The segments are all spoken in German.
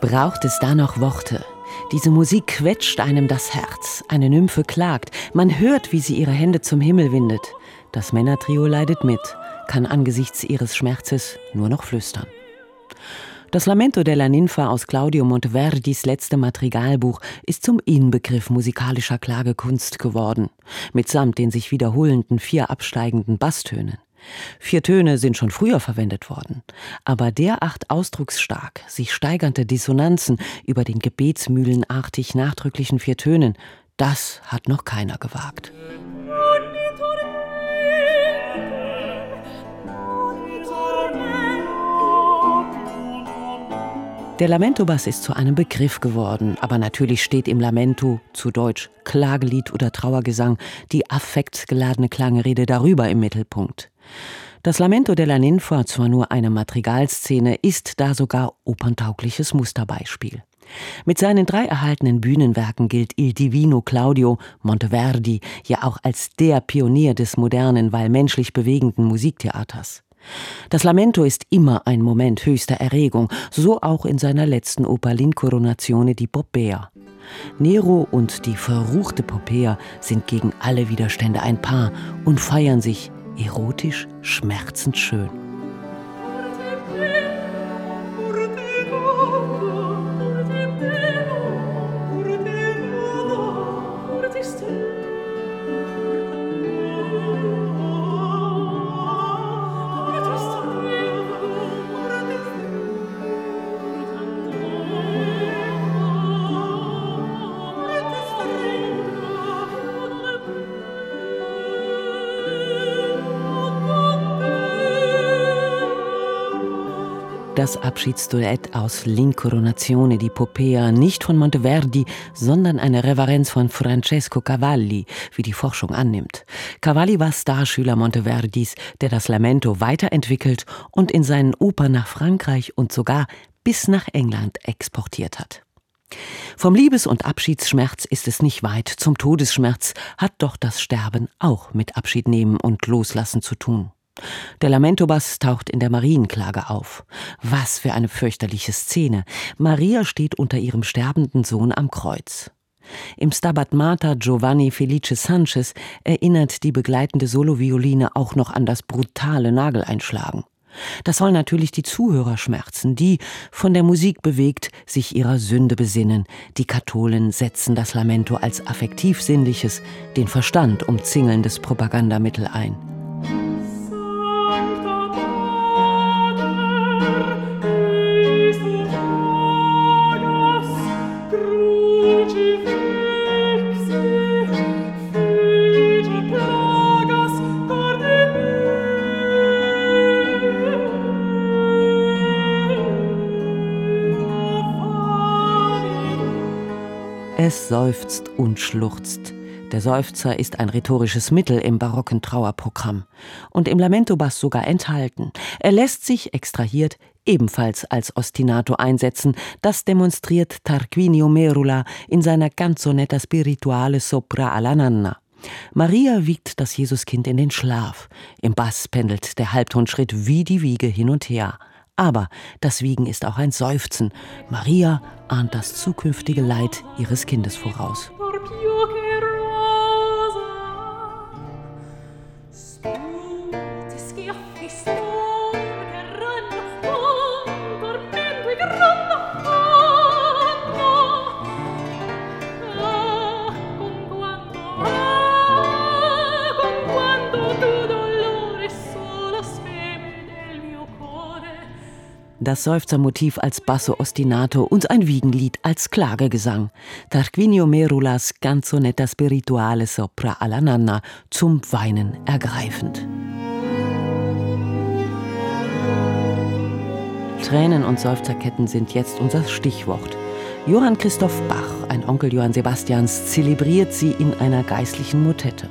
Braucht es da noch Worte? Diese Musik quetscht einem das Herz. Eine Nymphe klagt. Man hört, wie sie ihre Hände zum Himmel windet. Das Männertrio leidet mit kann angesichts ihres Schmerzes nur noch flüstern. Das Lamento della Ninfa aus Claudio Monteverdis letztem Madrigalbuch ist zum Inbegriff musikalischer Klagekunst geworden, mitsamt den sich wiederholenden vier absteigenden Basstönen. Vier Töne sind schon früher verwendet worden, aber derart ausdrucksstark, sich steigernde Dissonanzen über den gebetsmühlenartig nachdrücklichen vier Tönen, das hat noch keiner gewagt. Der Lamento-Bass ist zu einem Begriff geworden, aber natürlich steht im Lamento, zu Deutsch Klagelied oder Trauergesang, die affektgeladene Klangrede darüber im Mittelpunkt. Das Lamento della Ninfa, zwar nur eine Madrigalszene, ist da sogar operntaugliches Musterbeispiel. Mit seinen drei erhaltenen Bühnenwerken gilt Il Divino Claudio Monteverdi ja auch als der Pionier des modernen, weil menschlich bewegenden Musiktheaters. Das Lamento ist immer ein Moment höchster Erregung, so auch in seiner letzten Oper L'Incoronazione di Poppea. Nero und die verruchte Poppea sind gegen alle Widerstände ein Paar und feiern sich erotisch schmerzend schön. Das Abschiedsduett aus L'Incoronazione di Popea nicht von Monteverdi, sondern eine Reverenz von Francesco Cavalli, wie die Forschung annimmt. Cavalli war Starschüler Monteverdis, der das Lamento weiterentwickelt und in seinen Opern nach Frankreich und sogar bis nach England exportiert hat. Vom Liebes- und Abschiedsschmerz ist es nicht weit, zum Todesschmerz hat doch das Sterben auch mit Abschied nehmen und Loslassen zu tun. Der Lamentobas taucht in der Marienklage auf. Was für eine fürchterliche Szene. Maria steht unter ihrem sterbenden Sohn am Kreuz. Im Stabat Mater Giovanni Felice Sanchez erinnert die begleitende Solovioline auch noch an das brutale Nageleinschlagen. Das soll natürlich die Zuhörer schmerzen, die, von der Musik bewegt, sich ihrer Sünde besinnen. Die Katholen setzen das Lamento als affektiv sinnliches, den Verstand umzingelndes Propagandamittel ein. Es seufzt und schluchzt. Der Seufzer ist ein rhetorisches Mittel im barocken Trauerprogramm und im Lamento-Bass sogar enthalten. Er lässt sich, extrahiert, ebenfalls als Ostinato einsetzen. Das demonstriert Tarquinio Merula in seiner Canzonetta Spirituale sopra alla Nanna. Maria wiegt das Jesuskind in den Schlaf. Im Bass pendelt der Halbtonschritt wie die Wiege hin und her. Aber das Wiegen ist auch ein Seufzen. Maria ahnt das zukünftige Leid ihres Kindes voraus. Das Seufzermotiv als Basso ostinato und ein Wiegenlied als Klagegesang. Tarquinio Merulas Canzonetta Spirituale sopra alla Nanna zum Weinen ergreifend. Tränen und Seufzerketten sind jetzt unser Stichwort. Johann Christoph Bach, ein Onkel Johann Sebastians, zelebriert sie in einer geistlichen Motette.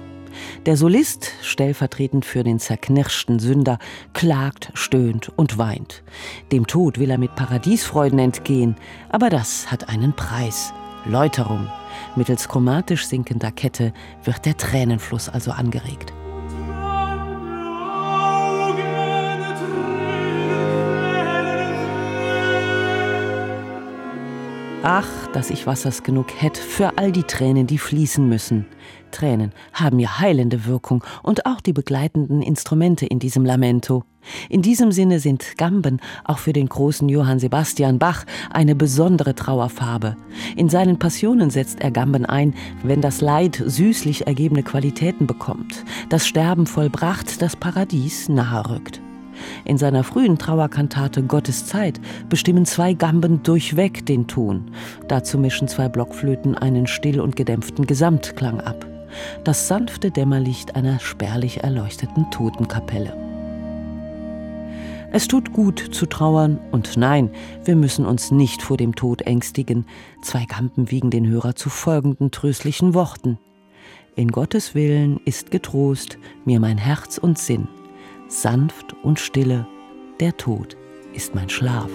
Der Solist, stellvertretend für den zerknirschten Sünder, klagt, stöhnt und weint. Dem Tod will er mit Paradiesfreuden entgehen, aber das hat einen Preis. Läuterung. Mittels chromatisch sinkender Kette wird der Tränenfluss also angeregt. Ach, dass ich Wassers genug hätt für all die Tränen, die fließen müssen. Tränen haben ja heilende Wirkung und auch die begleitenden Instrumente in diesem Lamento. In diesem Sinne sind Gamben auch für den großen Johann Sebastian Bach eine besondere Trauerfarbe. In seinen Passionen setzt er Gamben ein, wenn das Leid süßlich ergebene Qualitäten bekommt, das Sterben vollbracht, das Paradies nahe rückt. In seiner frühen Trauerkantate Gottes Zeit bestimmen zwei Gamben durchweg den Ton. Dazu mischen zwei Blockflöten einen still und gedämpften Gesamtklang ab. Das sanfte Dämmerlicht einer spärlich erleuchteten Totenkapelle. Es tut gut zu trauern und nein, wir müssen uns nicht vor dem Tod ängstigen. Zwei Gampen wiegen den Hörer zu folgenden tröstlichen Worten. In Gottes Willen ist getrost mir mein Herz und Sinn sanft und stille, der Tod ist mein Schlaf.